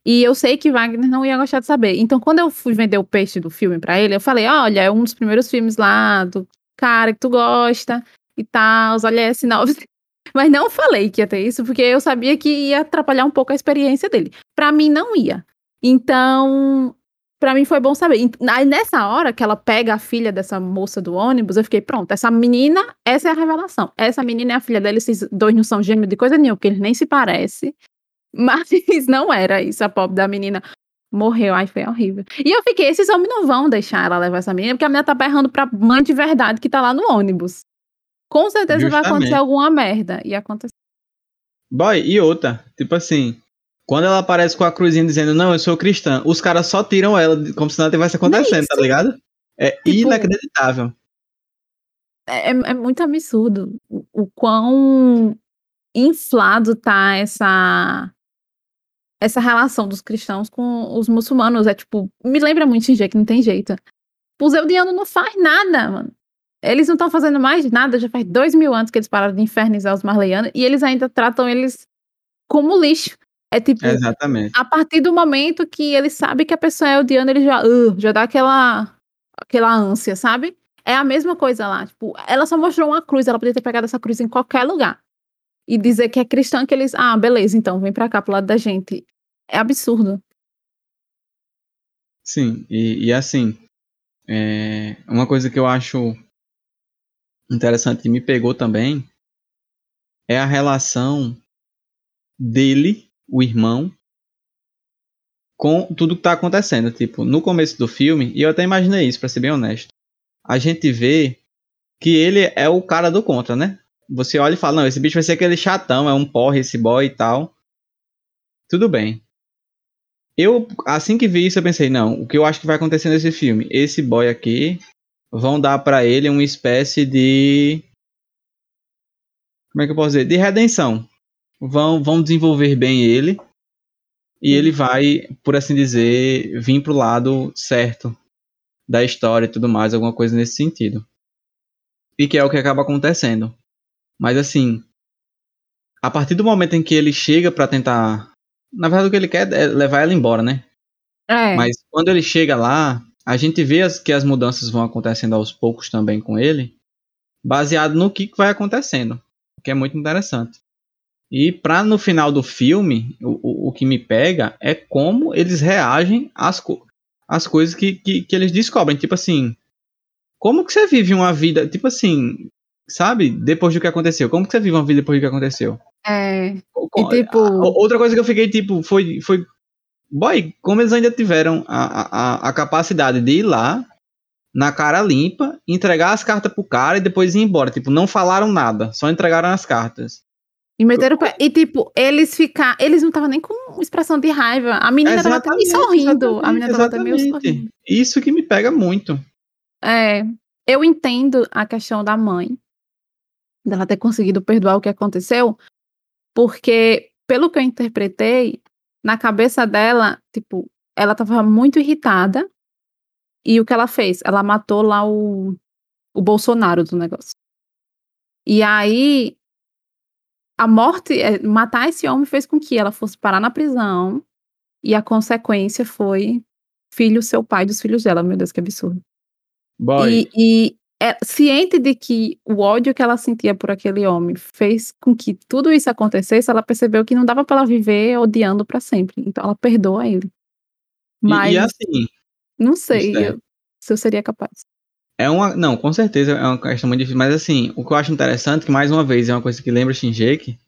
E eu sei que Wagner não ia gostar de saber. Então, quando eu fui vender o peixe do filme pra ele, eu falei: olha, é um dos primeiros filmes lá do cara que tu gosta e tal, olha esse novo. [laughs] Mas não falei que ia ter isso, porque eu sabia que ia atrapalhar um pouco a experiência dele. Pra mim, não ia. Então, pra mim foi bom saber. Aí nessa hora que ela pega a filha dessa moça do ônibus, eu fiquei, pronto, essa menina, essa é a revelação. Essa menina é a filha dela, esses dois não são gêmeos de coisa nenhuma, porque eles nem se parecem. [laughs] Mas não era isso, a pobre da menina morreu, ai, foi horrível. E eu fiquei, esses homens não vão deixar ela levar essa menina, porque a menina tá berrando pra mãe de verdade que tá lá no ônibus. Com certeza vai acontecer Justamente. alguma merda. E aconteceu. Boy, e outra, tipo assim, quando ela aparece com a cruzinha dizendo, não, eu sou cristã, os caras só tiram ela como se nada tivesse acontecendo, tá isso. ligado? É Tipo, inacreditável. é, é muito absurdo o, o quão inflado tá essa essa relação dos cristãos com os muçulmanos. É tipo, me lembra muito Xinjiang, que não tem jeito. O Zeudiano não faz nada, mano. Eles não estão fazendo mais nada, já faz dois mil anos que eles pararam de infernizar os marleianos e eles ainda tratam eles como lixo. É tipo, Exatamente. a partir do momento que ele sabe que a pessoa é odiando, ele já, "Ugh", já dá aquela, aquela ânsia, sabe? É a mesma coisa lá. Tipo, ela só mostrou uma cruz, ela podia ter pegado essa cruz em qualquer lugar. E dizer que é cristã, que eles, ah, beleza, então, vem pra cá, pro lado da gente. É absurdo. Sim, e, e assim, é, uma coisa que eu acho interessante e me pegou também é a relação dele, o irmão, com tudo que tá acontecendo. Tipo, no começo do filme, e eu até imaginei isso, pra ser bem honesto, a gente vê que ele é o cara do contra, né? Você olha e fala, não, esse bicho vai ser aquele chatão, é um porre esse boy e tal. Tudo bem. Eu, assim que vi isso, eu pensei, não, o que eu acho que vai acontecer nesse filme? Esse boy aqui vão dar pra ele uma espécie de. Como é que eu posso dizer? De redenção. Vão, vão desenvolver bem ele. E ele vai, por assim dizer, vir pro lado certo da história e tudo mais, alguma coisa nesse sentido. E que é o que acaba acontecendo. Mas assim, a partir do momento em que ele chega pra tentar. Na verdade, o que ele quer é levar ela embora, né? É, Mas quando ele chega lá, a gente vê as- que as mudanças vão acontecendo aos poucos também com ele, baseado no que que vai acontecendo, o que é muito interessante. E pra no final do filme, o, o, o que me pega é como eles reagem às, co às coisas que, que, que eles descobrem. Tipo assim, como que você vive uma vida, tipo assim, sabe? Depois do que aconteceu. Como que você vive uma vida depois do que aconteceu? é. E tipo, Outra coisa que eu fiquei, tipo, foi. foi boy, como eles ainda tiveram a, a, a capacidade de ir lá, na cara limpa, entregar as cartas pro cara e depois ir embora. Tipo, não falaram nada, só entregaram as cartas. E meteram o pé. E tipo, eles ficar, eles não estavam nem com expressão de raiva. A menina tava até meio sorrindo. A menina tava até meio sorrindo. Isso que me pega muito. É, eu entendo a questão da mãe, dela ter conseguido perdoar o que aconteceu, porque, pelo que eu interpretei, na cabeça dela, tipo, ela tava muito irritada, e o que ela fez? Ela matou lá o, o Bolsonaro do negócio. E aí, a morte, é, matar esse homem fez com que ela fosse parar na prisão. E a consequência foi filho seu pai dos filhos dela. Meu Deus, que absurdo. Boy. E, e é, ciente de que o ódio que ela sentia por aquele homem fez com que tudo isso acontecesse, ela percebeu que não dava para ela viver odiando para sempre. Então ela perdoa ele. Mas e, e assim. Não sei eu, se eu seria capaz. É uma. Não, com certeza é uma questão muito difícil. Mas assim, o que eu acho interessante, que mais uma vez é uma coisa que lembra Shinjeki,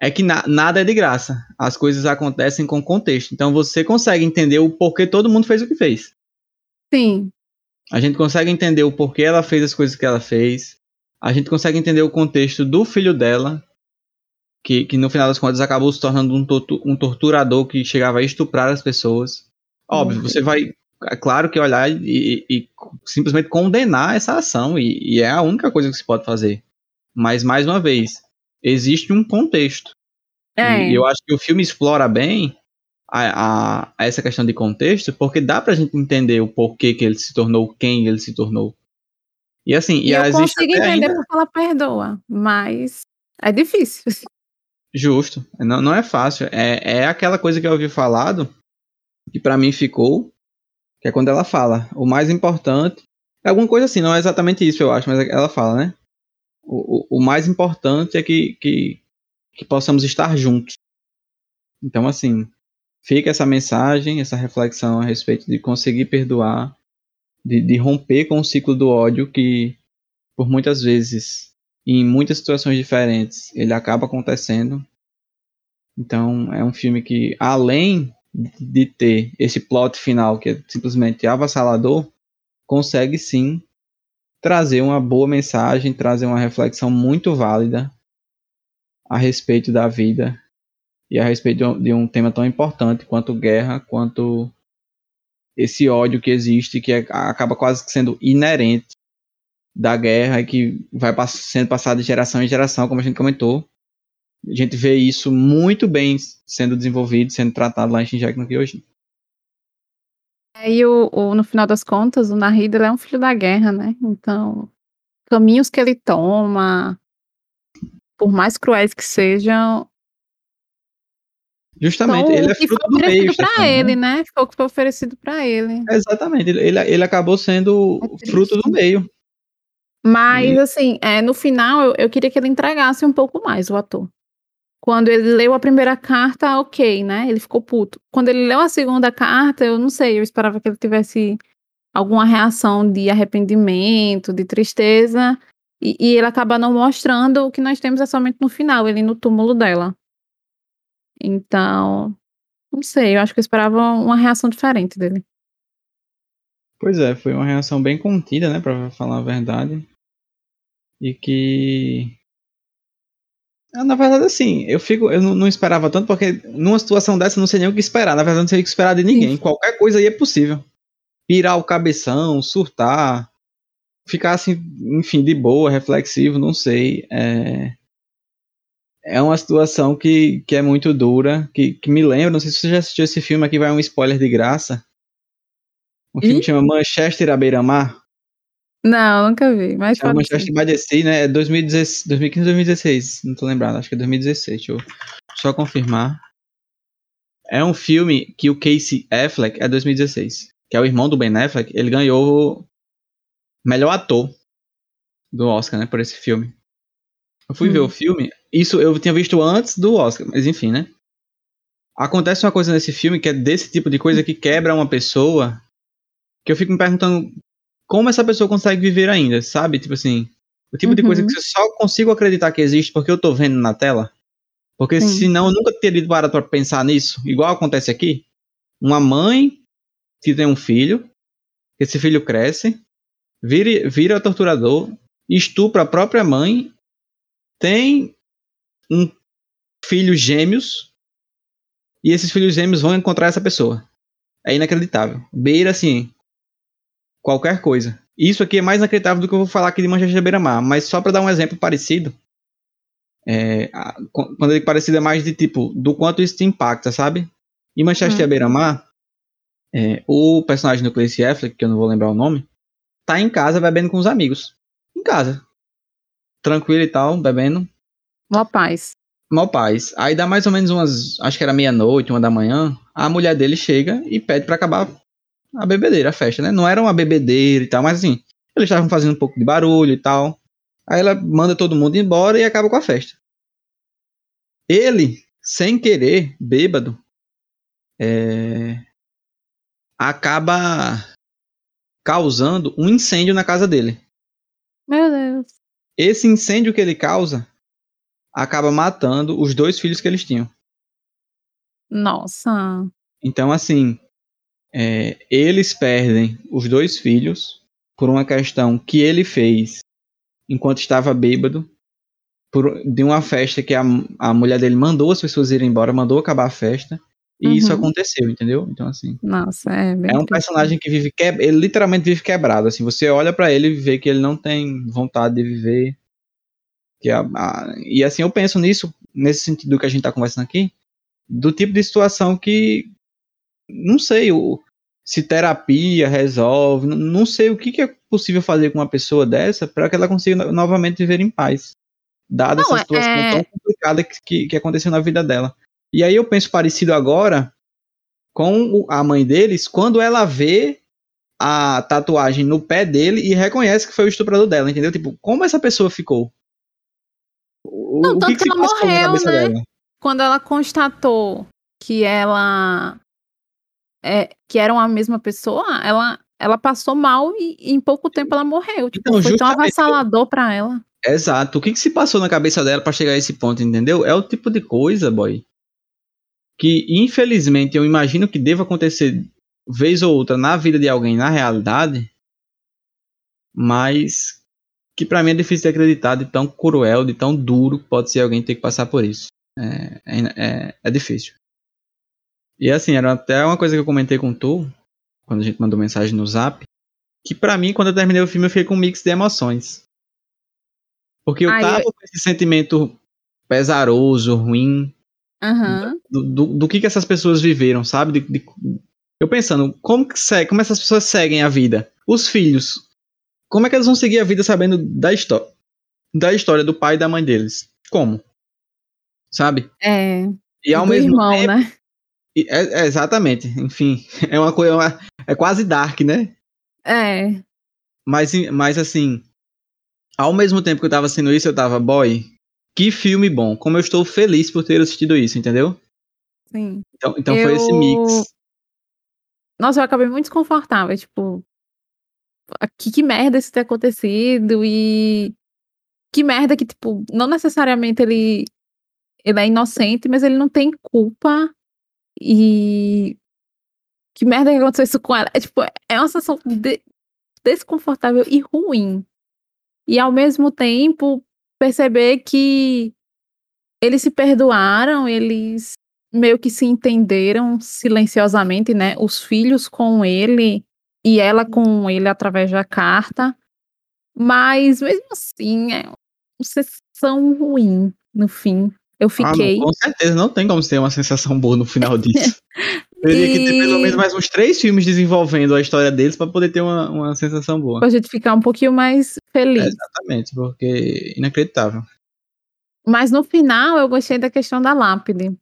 é que na, nada é de graça. As coisas acontecem com contexto. Então você consegue entender o porquê todo mundo fez o que fez. Sim. A gente consegue entender o porquê ela fez as coisas que ela fez. A gente consegue entender o contexto do filho dela, que, que no final das contas acabou se tornando um, um torturador que chegava a estuprar as pessoas. Óbvio, uhum. você vai claro que olhar e, e simplesmente condenar essa ação, e, e, é a única coisa que se pode fazer. Mas, mais uma vez, existe um contexto. É. E eu acho que o filme explora bem a, a, a, essa questão de contexto, porque dá pra gente entender o porquê que ele se tornou quem ele se tornou. E assim, e, e eu consigo entender ainda... porque ela perdoa, mas é difícil. Justo, não, não é fácil. É, é aquela coisa que eu ouvi falado, que para mim ficou, que é quando ela fala, o mais importante. É alguma coisa assim, não é exatamente isso, eu acho, mas ela fala, né? O, o, o mais importante é que, que, que possamos estar juntos. Então, assim, fica essa mensagem, essa reflexão a respeito de conseguir perdoar, de, de romper com o ciclo do ódio que, por muitas vezes, em muitas situações diferentes, ele acaba acontecendo. Então, é um filme que, além de ter esse plot final que é simplesmente avassalador, consegue sim trazer uma boa mensagem, trazer uma reflexão muito válida a respeito da vida e a respeito de um, tema tão importante quanto guerra, quanto esse ódio que existe, que é, acaba quase sendo inerente da guerra e que vai pass sendo passado de geração em geração, como a gente comentou, a gente vê isso muito bem sendo desenvolvido, sendo tratado lá em Shinjaki no Kyojin. É, e o, o, no final das contas, o Nahida é um filho da guerra, né? Então, caminhos que ele toma, por mais cruéis que sejam. Justamente, ele é fruto do meio. para né? ele, né? Foi o que foi oferecido para ele. Exatamente, ele, ele, ele acabou sendo é fruto do meio. Mas, e... assim, é, no final, eu, eu queria que ele entregasse um pouco mais, o ator. Quando ele leu a primeira carta, ok, né? Ele ficou puto. Quando ele leu a segunda carta, eu não sei, eu esperava que ele tivesse alguma reação de arrependimento, de tristeza, e, e ele acaba não mostrando o que nós temos é somente no final, ele no túmulo dela. Então, não sei, eu acho que eu esperava uma reação diferente dele. Pois é, foi uma reação bem contida, né, para falar a verdade. E que na verdade, assim, eu fico, eu não, não, esperava tanto, porque numa situação dessa eu não sei nem o que esperar. Na verdade, não sei o que esperar de ninguém. Sim. Qualquer coisa aí é possível. Pirar o cabeção, surtar, ficar assim, enfim, de boa, reflexivo, não sei. É, é uma situação que, que é muito dura, que, que me lembra, não sei se você já assistiu esse filme, aqui vai um spoiler de graça. Um filme que chama Manchester à beira-mar. Não, nunca vi. Mas é by the Sea, né? É 2015, 2016. Não tô lembrado, acho que é 2016. Deixa eu só confirmar. É um filme que o Casey Affleck é 2016. Que é o irmão do Ben Affleck. Ele ganhou melhor ator do Oscar, né? Por esse filme. Eu fui hum. ver o filme. Isso eu tinha visto antes do Oscar, mas enfim, né? Acontece uma coisa nesse filme que é desse tipo de coisa que quebra uma pessoa. Que eu fico me perguntando como essa pessoa consegue viver ainda, sabe? Tipo assim, o tipo uhum. de coisa que eu só consigo acreditar que existe porque eu tô vendo na tela. Porque Sim. senão eu nunca teria parado pra pensar nisso. Igual acontece aqui. Uma mãe que tem um filho, esse filho cresce, vira, vira torturador, estupra a própria mãe, tem um filho gêmeos, e esses filhos gêmeos vão encontrar essa pessoa. É inacreditável. Beira, assim, qualquer coisa. Isso aqui é mais inacreditável do que eu vou falar aqui de Manchester Beira-Mar, mas só para dar um exemplo parecido, é, a, quando ele parecido é mais de tipo, do quanto isso te impacta, sabe? Em Manchester hum. Beira-Mar, é, o personagem do Clay Affleck, que eu não vou lembrar o nome, tá em casa bebendo com os amigos. Em casa. tranquilo e tal, bebendo. Mó paz. Mó paz. Aí dá mais ou menos umas, acho que era meia-noite, uma da manhã, a mulher dele chega e pede para acabar a bebedeira, a festa, né? Não era uma bebedeira e tal, mas assim, eles estavam fazendo um pouco de barulho e tal. Aí ela manda todo mundo embora e acaba com a festa. Ele, sem querer, bêbado, é... acaba causando um incêndio na casa dele. Meu Deus. Esse incêndio que ele causa acaba matando os dois filhos que eles tinham. Nossa. Então, assim, é, eles perdem os dois filhos por uma questão que ele fez enquanto estava bêbado, por, de uma festa que a, a mulher dele mandou as pessoas irem embora, mandou acabar a festa, e uhum. isso aconteceu, entendeu? Então, assim. Nossa, é. é um personagem que vive. Que, ele literalmente vive quebrado. Assim, você olha para ele e vê que ele não tem vontade de viver. Que a, a, e assim, eu penso nisso, nesse sentido que a gente tá conversando aqui, do tipo de situação que. Não sei o, se terapia resolve, não, não sei o que, que, é possível fazer com uma pessoa dessa para que ela consiga novamente viver em paz. Dada não, essa situação é... tão complicada que, que, que aconteceu na vida dela. E aí eu penso parecido agora com a mãe deles, quando ela vê a tatuagem no pé dele e reconhece que foi o estuprador dela, entendeu? Tipo, como essa pessoa ficou? O, Não, o tanto que, que ela morreu, né? Dela? Quando ela constatou que ela é, que eram a mesma pessoa, ela, ela passou mal e, e em pouco tempo ela morreu. Tipo, então, foi tão avassalador para ela. Exato. O que, que se passou na cabeça dela para chegar a esse ponto, entendeu? É o tipo de coisa, boy, que infelizmente eu imagino que deva acontecer vez ou outra na vida de alguém na realidade, mas que para mim é difícil de acreditar de tão cruel, de tão duro que pode ser alguém ter que passar por isso. É, é, é, é difícil. E assim, era até uma coisa que eu comentei com tu, quando a gente mandou mensagem no zap, que para mim, quando eu terminei o filme, eu fiquei com um mix de emoções. Porque eu Ai, tava eu... com esse sentimento pesaroso, ruim, Uhum. Do, do, do, que, que essas pessoas viveram, sabe? De, de, eu pensando, como, que segue, como essas pessoas seguem a vida? Os filhos, como é que eles vão seguir a vida sabendo da história? Da história do pai e da mãe deles? Como? Sabe? É. E ao mesmo irmão, tempo, né? É, é, exatamente. Enfim, [laughs] é uma coisa. É, é quase dark, né? É. Mas, mas assim, ao mesmo tempo que eu tava sendo isso, eu tava, boy, que filme bom. Como eu estou feliz por ter assistido isso, entendeu? Sim. Então, então eu... foi esse mix. Nossa, eu acabei muito desconfortável. Tipo, que, que merda isso ter acontecido e que merda que, tipo, não necessariamente ele, ele é inocente, mas ele não tem culpa e que merda que aconteceu isso com ela. É, tipo, é uma sensação de, desconfortável e ruim. E ao mesmo tempo, perceber que eles se perdoaram, eles meio que se entenderam silenciosamente, né? Os filhos com ele e ela com ele através da carta. Mas mesmo assim, é uma sensação ruim no fim. Eu fiquei. Ah, não, com certeza, não tem como ter uma sensação boa no final [laughs] disso. Teria e... que ter pelo menos mais uns três filmes desenvolvendo a história deles para poder ter uma, uma sensação boa. Pra gente ficar um pouquinho mais feliz. É, exatamente, porque inacreditável. Mas no final eu gostei da questão da lápide.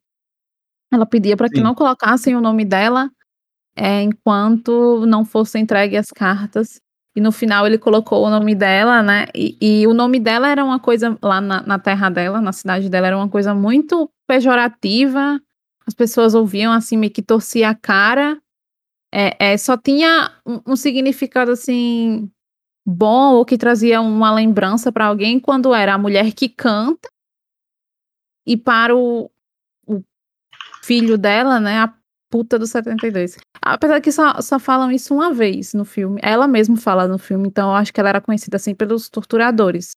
Ela pedia para que não colocassem o nome dela é, enquanto não fossem entregues as cartas. E no final ele colocou o nome dela, né? E, e o nome dela era uma coisa, lá na, na terra dela, na cidade dela, era uma coisa muito pejorativa as pessoas ouviam assim, meio que torcia a cara. É, é, só tinha um, um, significado assim bom ou que trazia uma lembrança para alguém quando era a mulher que canta e para o, o filho dela, né, a puta do 72. Apesar que só, só falam isso uma vez no filme. Ela mesma fala no filme, então eu acho que ela era conhecida assim pelos torturadores.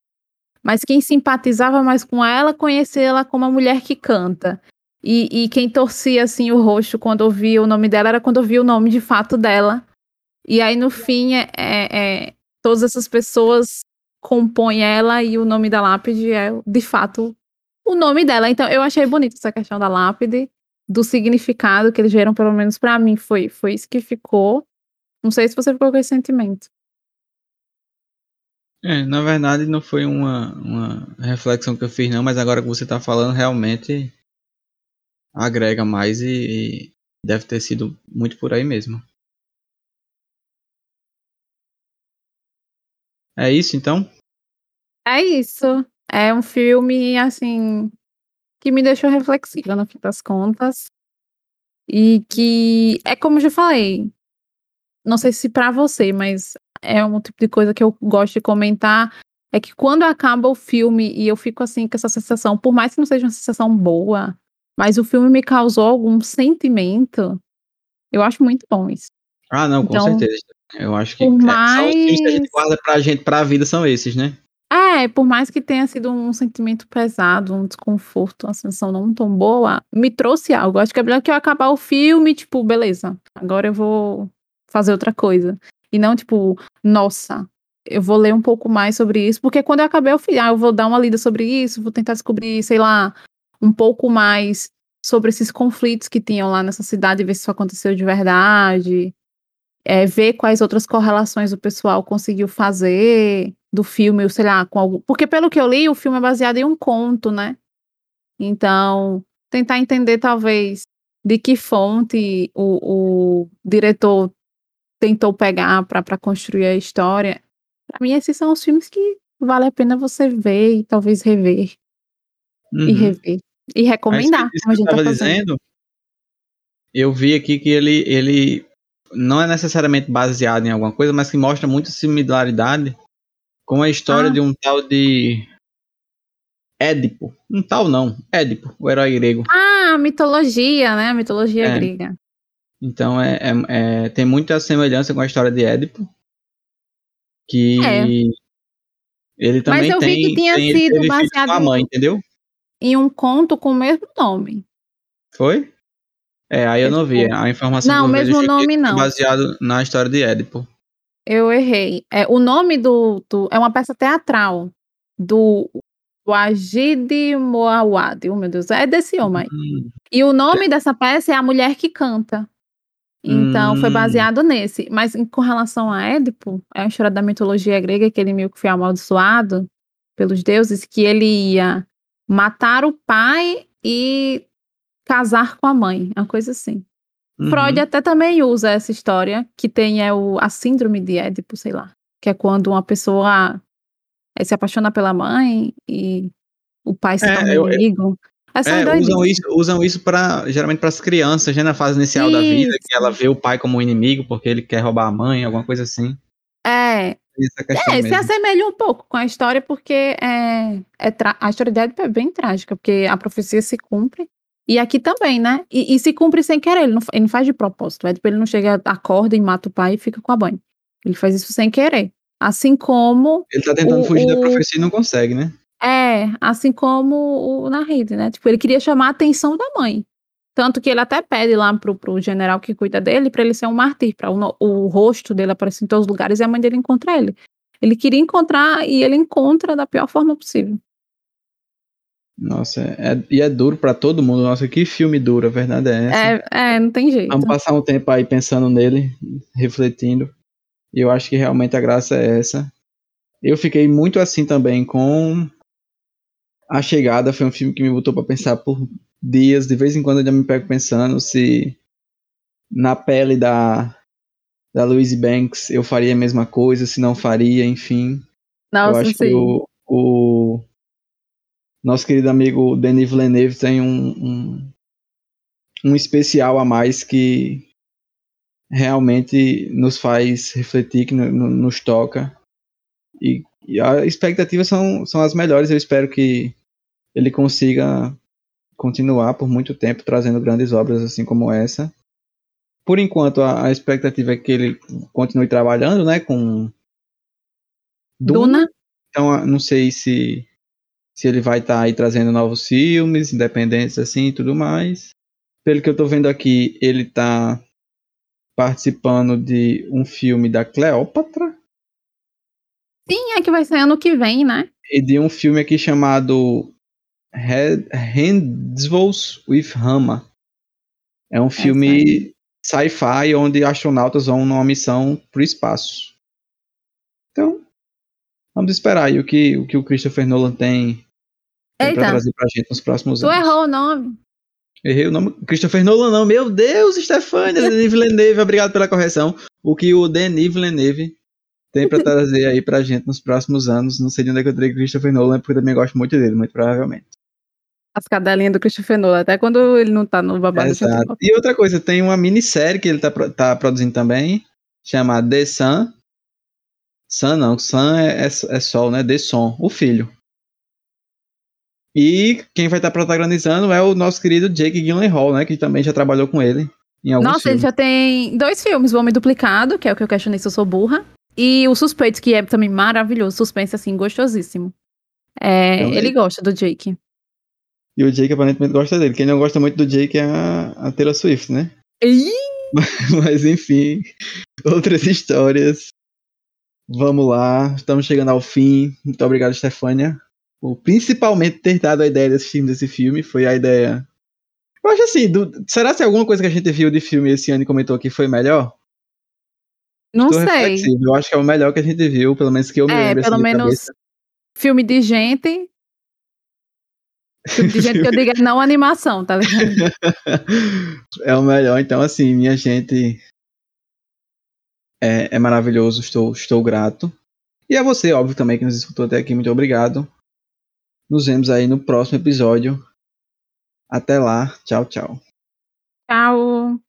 Mas quem simpatizava mais com ela conhecia ela como a mulher que canta. E, e quem torcia assim o rosto quando ouvia o nome dela era quando ouvia o nome de fato dela. E aí no fim é, é, é, todas essas pessoas compõem ela e o nome da lápide é de fato o nome dela. Então eu achei bonito essa questão da lápide, do significado que eles geram, pelo menos para mim foi foi isso que ficou. Não sei se você ficou com esse sentimento. É, na verdade não foi uma, uma reflexão que eu fiz não, mas agora que você tá falando, realmente agrega mais e, e deve ter sido muito por aí mesmo. É isso então? É isso. É um filme, assim, que me deixou reflexiva no fim das contas. E que é como eu já falei. Não sei se para você, mas é um tipo de coisa que eu gosto de comentar. É que quando acaba o filme e eu fico assim com essa sensação, por mais que não seja uma sensação boa, mas o filme me causou algum sentimento, eu acho muito bom isso. Ah, não, com Então, certeza. Eu acho que por é, são os filmes que a gente mais- guarda pra gente, pra vida, são esses, né? É, por mais que tenha sido um sentimento pesado, um desconforto, uma sensação não tão boa, me trouxe algo. Acho que é melhor que eu acabar o filme, tipo, beleza, agora eu vou fazer outra coisa. E não, tipo, nossa, eu vou ler um pouco mais sobre isso, porque quando eu acabei o filme, ah, eu vou dar uma lida sobre isso, vou tentar descobrir, sei lá, um pouco mais sobre esses conflitos que tinham lá nessa cidade, ver se isso aconteceu de verdade é, ver quais outras correlações o pessoal conseguiu fazer do filme, ou sei lá, com algum. Porque pelo que eu li, o filme é baseado em um conto, né? Então, tentar entender, talvez, de que fonte o, o diretor tentou pegar para construir a história. Para mim, esses são os filmes que vale a pena você ver e talvez rever e Uhum. rever. E Mas recomendar, isso como a gente tá dizendo, eu vi aqui que ele, ele não é necessariamente baseado em alguma coisa, mas que mostra muita similaridade com a história Ah. de um tal de Édipo. Um tal não, Édipo, o herói grego. Ah, mitologia, né? Mitologia É. grega. Então é, é- é- tem muita semelhança com a história de Édipo. Que É. ele também eu vi tem, que tinha tem sido baseado com a em- mãe, entendeu? Em um conto com o mesmo nome. Foi? É, aí eu não vi. A informação Não, eu mesmo nome não. baseado na história de Édipo. Eu errei. É, o nome do, do- É uma peça teatral do Wajid Moawad. Oh, meu Deus, é desse homem. Hum, E o nome dessa peça é A Mulher que Canta. Então, foi Hum. baseado nesse. Mas em, com relação a Édipo, é uma história da mitologia grega que ele meio que foi amaldiçoado pelos deuses, que ele ia matar o pai e casar com a mãe. Uma coisa assim. Uhum. Freud até também usa essa história, que tem é, o, a síndrome de Édipo, sei lá. Que é quando uma pessoa eh, se apaixona pela mãe e o pai se É, torna eu- inimigo. É, é, usam isso, usam isso pra, geralmente para as crianças, né, na fase inicial da vida, que Isso. ela vê o pai como um inimigo porque ele quer roubar a mãe, alguma coisa assim. É, é, se mesmo. assemelha um pouco com a história, porque é, é a história de Édipo é bem trágica, porque a profecia se cumpre. E aqui também, né? E, e se cumpre sem querer, ele não, ele não faz de propósito. O Édipo ele não chega, acorda e mata o pai e fica com a mãe. Ele faz isso sem querer. Assim como Ele tá tentando o- fugir da o- profecia e não consegue, né? É, assim como o Nahid, né? Tipo, ele queria chamar a atenção da mãe. Tanto que ele até pede lá pro, pro general que cuida dele pra ele ser um mártir, para o, o rosto dele aparecer em todos os lugares e a mãe dele encontrar ele. Ele queria encontrar e ele encontra da pior forma possível. Nossa, é, e é duro pra todo mundo. Nossa, que filme duro, a verdade é essa. É, é, não tem jeito. Vamos passar um tempo aí pensando nele, refletindo. E eu acho que realmente a graça é essa. Eu fiquei muito assim também com A Chegada. Foi um filme que me botou pra pensar por dias. De vez em quando eu já me pego pensando se na pele da, da Louise Banks eu faria a mesma coisa, se não faria, enfim. eu Nossa, acho que sim. o, o nosso querido amigo Denis Villeneuve tem um, um, um especial a mais que realmente nos faz refletir, que no- no- nos toca. E, e as expectativas são, são as melhores. Eu espero que ele consiga continuar por muito tempo trazendo grandes obras assim como essa. Por enquanto, a, a expectativa é que ele continue trabalhando, né, com Duna, então, ah, não sei se, se ele vai estar aí trazendo novos filmes, independentes assim e tudo mais. Pelo que eu tô vendo aqui, ele tá participando de um filme da Cleópatra sim, é que vai ser ano que vem, né? e de um filme aqui chamado Handfuls with Rama. É um filme sci-fi onde astronautas vão numa missão pro espaço. Então, Vamos esperar aí o que o, que o Christopher Nolan tem, tem pra Eita, trazer pra gente nos próximos tu anos. errou o nome. Errei o nome. Christopher Nolan, não. Meu Deus, Stefania, Denis [laughs] Villeneuve, obrigado pela correção. O que o Denis Villeneuve tem pra trazer aí pra gente nos próximos anos. Não sei de onde é que eu tirei Christopher Nolan, porque eu também gosto muito dele, muito provavelmente. As cadelinhas do Christopher Nolan, até quando ele não tá no babado. Exato. gosto. E outra coisa, tem uma minissérie que ele tá, tá produzindo também, chamada The Sun. Sun não, Sun é, é, é Sol, né? The Son, o filho. E quem vai estar protagonizando é o nosso querido Jake Gyllenhaal, né? Que também já trabalhou com ele em alguns Nossa, ele filmes. já tem dois filmes, O Homem Duplicado, que é o que eu questionei se eu sou burra, e O Suspeito, que é também maravilhoso, suspense assim, gostosíssimo. É, Também. ele gosta do Jake. E o Jake aparentemente gosta dele. Quem não gosta muito do Jake é a, a Taylor Swift, né? Ih! [laughs] Mas enfim, outras histórias. Vamos lá, estamos chegando ao fim. Muito obrigado, Stefania. Por principalmente ter dado a ideia de assistir desse filme. Foi a ideia. Eu acho assim, do- será se alguma coisa que a gente viu de filme esse ano e comentou aqui foi melhor? Não sei. Eu acho que é o melhor que a gente viu, pelo menos que eu me É, lembro. pelo assim, menos cabeça. filme de gente. Filme de gente que eu digo é não animação, tá ligado? [laughs] é o melhor. Então, assim, minha gente. É, é maravilhoso, estou, estou grato. E a você, óbvio, também, que nos escutou até aqui, muito obrigado. Nos vemos aí no próximo episódio. Até lá. Tchau, tchau. Tchau.